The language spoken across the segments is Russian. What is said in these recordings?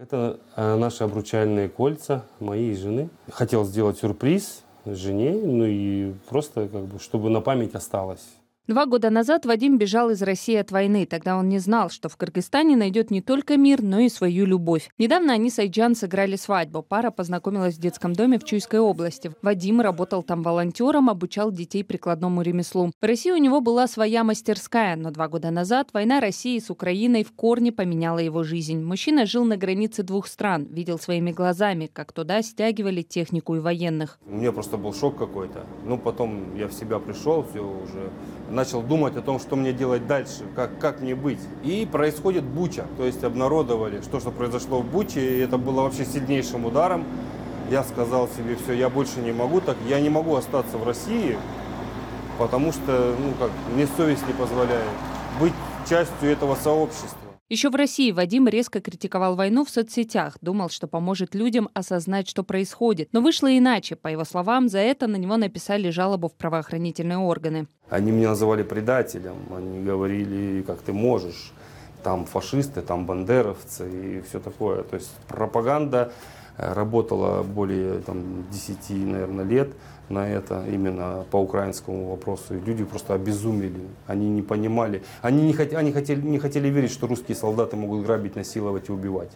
Это э, наши обручальные кольца моей жены. Хотел сделать сюрприз жене, ну и просто как бы, чтобы на память осталось. Два года назад Вадим бежал из России от войны. Тогда он не знал, что в Кыргызстане найдет не только мир, но и свою любовь. Недавно они с Айджан сыграли свадьбу. Пара познакомилась в детском доме в Чуйской области. Вадим работал там волонтером, обучал детей прикладному ремеслу. В России у него была своя мастерская, но два года назад война России с Украиной в корне поменяла его жизнь. Мужчина жил на границе двух стран, видел своими глазами, как туда стягивали технику и военных. У меня просто был шок какой-то. Ну, потом я в себя пришел, все уже начал думать о том, что мне делать дальше, как, как мне быть. И происходит буча, то есть обнародовали, что, что произошло в буче, и это было вообще сильнейшим ударом. Я сказал себе, все, я больше не могу так, я не могу остаться в России, потому что, ну как, мне совесть не позволяет быть частью этого сообщества. Еще в России Вадим резко критиковал войну в соцсетях, думал, что поможет людям осознать, что происходит. Но вышло иначе. По его словам, за это на него написали жалобу в правоохранительные органы. Они меня называли предателем, они говорили, как ты можешь, там фашисты, там бандеровцы и все такое. То есть пропаганда работала более там, 10, наверное, лет на это, именно по украинскому вопросу. И люди просто обезумели. Они не понимали. Они, не, хот, они хотели, не хотели верить, что русские солдаты могут грабить, насиловать и убивать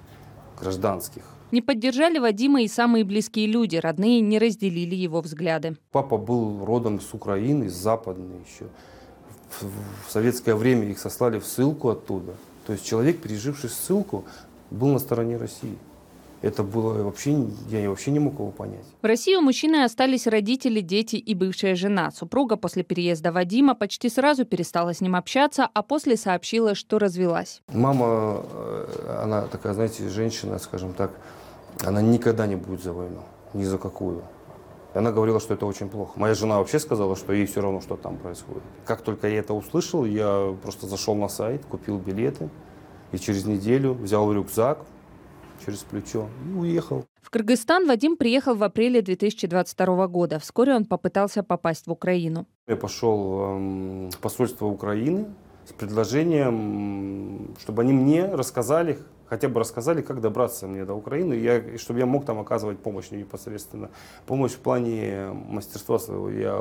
гражданских. Не поддержали Вадима и самые близкие люди. Родные не разделили его взгляды. Папа был родом с Украины, с Западной еще. В, в советское время их сослали в ссылку оттуда. То есть человек, переживший ссылку, был на стороне России это было вообще, я вообще не мог его понять. В России у мужчины остались родители, дети и бывшая жена. Супруга после переезда Вадима почти сразу перестала с ним общаться, а после сообщила, что развелась. Мама, э, она такая, знаете, женщина, скажем так, она никогда не будет за войну, ни за какую. Она говорила, что это очень плохо. Моя жена вообще сказала, что ей все равно, что там происходит. Как только я это услышал, я просто зашел на сайт, купил билеты. И через неделю взял рюкзак, через плечо и уехал. В Кыргызстан Вадим приехал в апреле 2022 года. Вскоре он попытался попасть в Украину. Я пошел эм, в посольство Украины с предложением, чтобы они мне рассказали, хотя бы рассказали, как добраться мне до Украины, я, чтобы я мог там оказывать помощь непосредственно. Помощь в плане мастерства своего. Я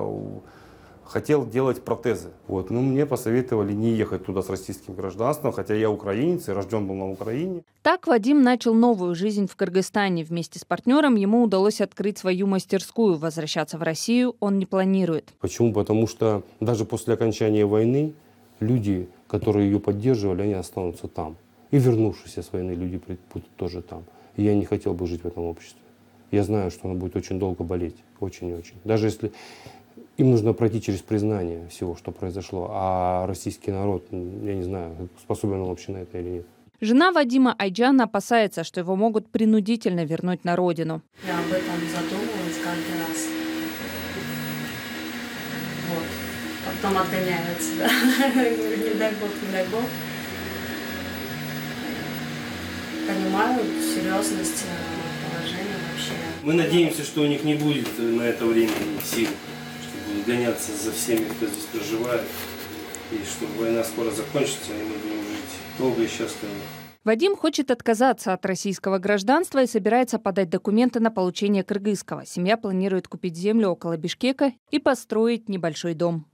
хотел делать протезы. Вот. Но мне посоветовали не ехать туда с российским гражданством, хотя я украинец и рожден был на Украине. Так Вадим начал новую жизнь в Кыргызстане. Вместе с партнером ему удалось открыть свою мастерскую. Возвращаться в Россию он не планирует. Почему? Потому что даже после окончания войны люди, которые ее поддерживали, они останутся там. И вернувшиеся с войны люди будут тоже там. И я не хотел бы жить в этом обществе. Я знаю, что она будет очень долго болеть. Очень-очень. Даже если им нужно пройти через признание всего, что произошло. А российский народ, я не знаю, способен он вообще на это или нет. Жена Вадима Айджан опасается, что его могут принудительно вернуть на родину. Я об этом задумывалась каждый раз. Вот. Потом отгоняется, да. не дай бог, не дай бог. Понимаю серьезность э, положения вообще. Мы надеемся, что у них не будет на это время сил гоняться за всеми, кто здесь проживает, и чтобы война скоро закончится, и мы будем жить долго и счастливо. Вадим хочет отказаться от российского гражданства и собирается подать документы на получение кыргызского. Семья планирует купить землю около Бишкека и построить небольшой дом.